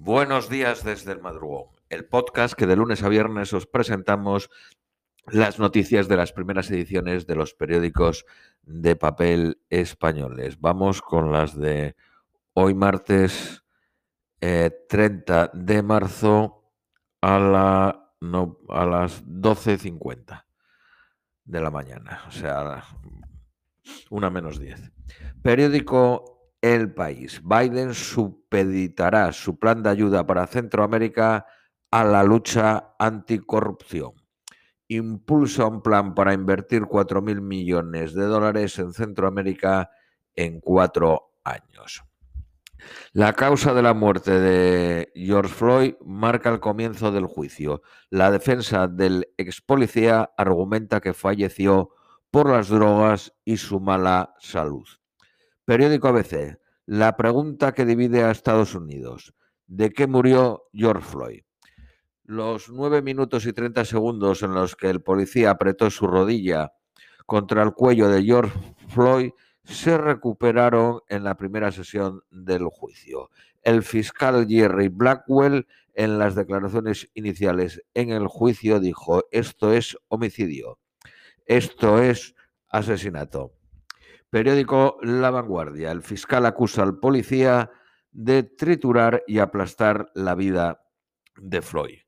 Buenos días desde el madrugón, el podcast que de lunes a viernes os presentamos las noticias de las primeras ediciones de los periódicos de papel españoles. Vamos con las de hoy martes 30 eh, de marzo a, la, no, a las 12.50 de la mañana, o sea, una menos 10. Periódico el país. Biden supeditará su plan de ayuda para Centroamérica a la lucha anticorrupción. Impulsa un plan para invertir 4.000 millones de dólares en Centroamérica en cuatro años. La causa de la muerte de George Floyd marca el comienzo del juicio. La defensa del ex policía argumenta que falleció por las drogas y su mala salud. Periódico ABC. La pregunta que divide a Estados Unidos. ¿De qué murió George Floyd? Los nueve minutos y treinta segundos en los que el policía apretó su rodilla contra el cuello de George Floyd se recuperaron en la primera sesión del juicio. El fiscal Jerry Blackwell en las declaraciones iniciales en el juicio dijo, esto es homicidio, esto es asesinato. Periódico La Vanguardia. El fiscal acusa al policía de triturar y aplastar la vida de Floyd.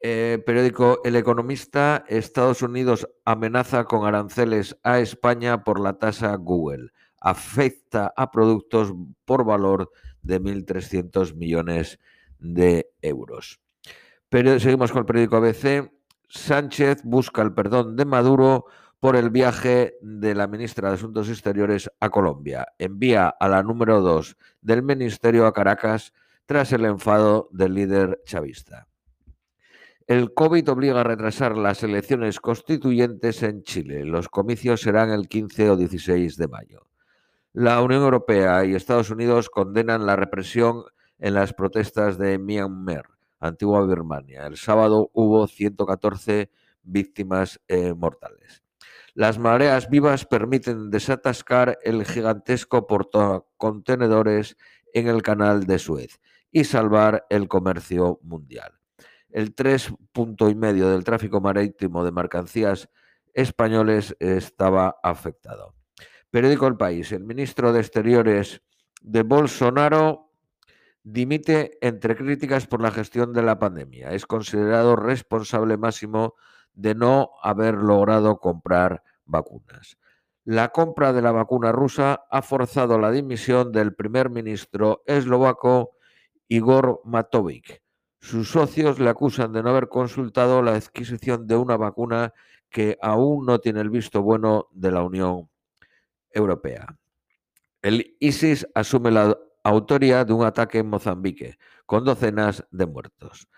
Eh, periódico El Economista. Estados Unidos amenaza con aranceles a España por la tasa Google. Afecta a productos por valor de 1.300 millones de euros. seguimos con el periódico ABC. Sánchez busca el perdón de Maduro por el viaje de la ministra de Asuntos Exteriores a Colombia. Envía a la número dos del ministerio a Caracas tras el enfado del líder chavista. El COVID obliga a retrasar las elecciones constituyentes en Chile. Los comicios serán el 15 o 16 de mayo. La Unión Europea y Estados Unidos condenan la represión en las protestas de Myanmar, antigua Birmania. El sábado hubo 114 víctimas eh, mortales. Las mareas vivas permiten desatascar el gigantesco portacontenedores en el canal de Suez y salvar el comercio mundial. El 3,5 del tráfico marítimo de mercancías españoles estaba afectado. Periódico El País. El ministro de Exteriores de Bolsonaro dimite entre críticas por la gestión de la pandemia. Es considerado responsable máximo de no haber logrado comprar vacunas. La compra de la vacuna rusa ha forzado la dimisión del primer ministro eslovaco Igor Matovic. Sus socios le acusan de no haber consultado la adquisición de una vacuna que aún no tiene el visto bueno de la Unión Europea. El ISIS asume la autoría de un ataque en Mozambique, con docenas de muertos.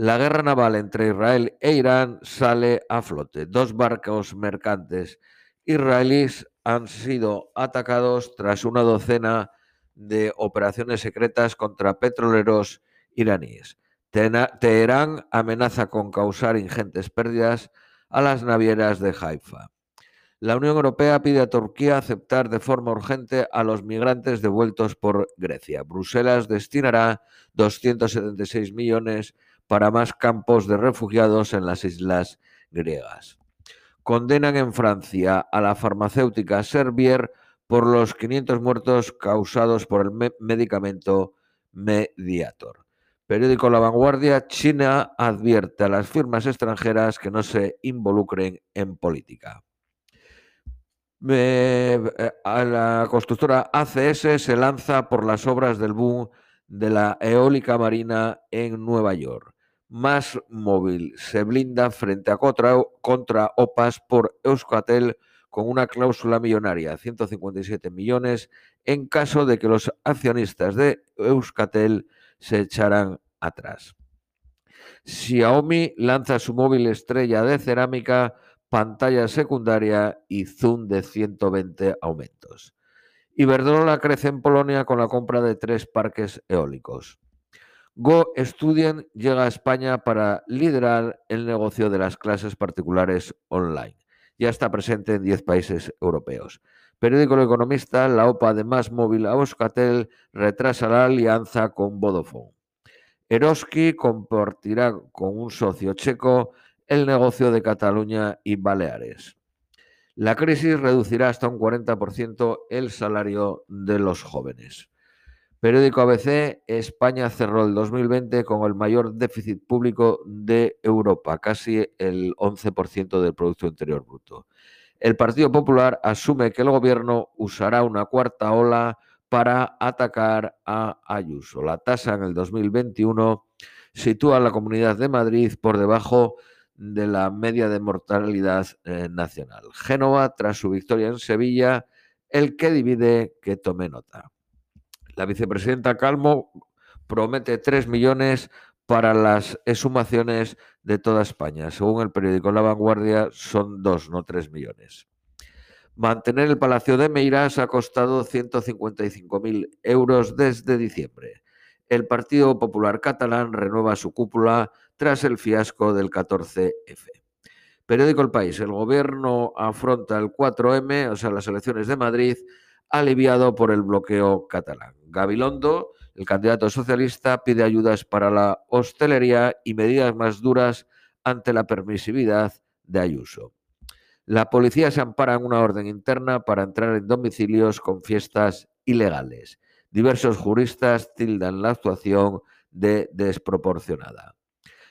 La guerra naval entre Israel e Irán sale a flote. Dos barcos mercantes israelíes han sido atacados tras una docena de operaciones secretas contra petroleros iraníes. Teherán amenaza con causar ingentes pérdidas a las navieras de Haifa. La Unión Europea pide a Turquía aceptar de forma urgente a los migrantes devueltos por Grecia. Bruselas destinará 276 millones para más campos de refugiados en las islas griegas. Condenan en Francia a la farmacéutica Servier por los 500 muertos causados por el medicamento Mediator. Periódico La Vanguardia, China advierte a las firmas extranjeras que no se involucren en política. Eh, a la constructora ACS se lanza por las obras del boom de la eólica marina en Nueva York. Más móvil se blinda frente a contra, OPAS por Euskatel con una cláusula millonaria, 157 millones, en caso de que los accionistas de Euskatel se echaran atrás. Xiaomi lanza su móvil estrella de cerámica, pantalla secundaria y zoom de 120 aumentos. Iberdrola crece en Polonia con la compra de tres parques eólicos. Go Student llega a España para liderar el negocio de las clases particulares online. Ya está presente en 10 países europeos. Periódico El Economista, la OPA de Más Móvil a Euskatel retrasa la alianza con Vodafone. Eroski compartirá con un socio checo el negocio de Cataluña y Baleares. La crisis reducirá hasta un 40% el salario de los jóvenes. Periódico ABC, España cerró el 2020 con el mayor déficit público de Europa, casi el 11% del Producto Interior Bruto. El Partido Popular asume que el gobierno usará una cuarta ola para atacar a Ayuso. La tasa en el 2021 sitúa a la Comunidad de Madrid por debajo de la media de mortalidad eh, nacional. Génova, tras su victoria en Sevilla, el que divide que tome nota. La vicepresidenta Calmo promete 3 millones para las exhumaciones de toda España. Según el periódico La Vanguardia, son 2, no 3 millones. Mantener el Palacio de Meiras ha costado 155.000 euros desde diciembre. El Partido Popular Catalán renueva su cúpula tras el fiasco del 14F. Periódico El País. El gobierno afronta el 4M, o sea, las elecciones de Madrid, aliviado por el bloqueo catalán. Gabilondo, el candidato socialista, pide ayudas para la hostelería y medidas más duras ante la permisividad de Ayuso. La policía se ampara en una orden interna para entrar en domicilios con fiestas ilegales. Diversos juristas tildan la actuación de desproporcionada.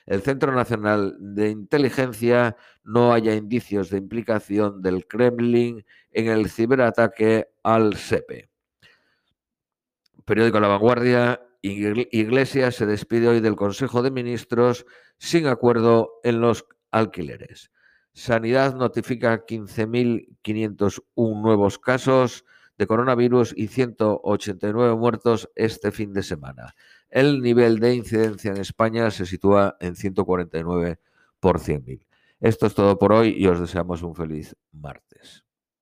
El Centro Nacional de Inteligencia no haya indicios de implicación del Kremlin en el ciberataque al SEPE. Periódico La Vanguardia, Iglesia se despide hoy del Consejo de Ministros sin acuerdo en los alquileres. Sanidad notifica 15.501 nuevos casos de coronavirus y 189 muertos este fin de semana. El nivel de incidencia en España se sitúa en 149 por 100.000. Esto es todo por hoy y os deseamos un feliz martes.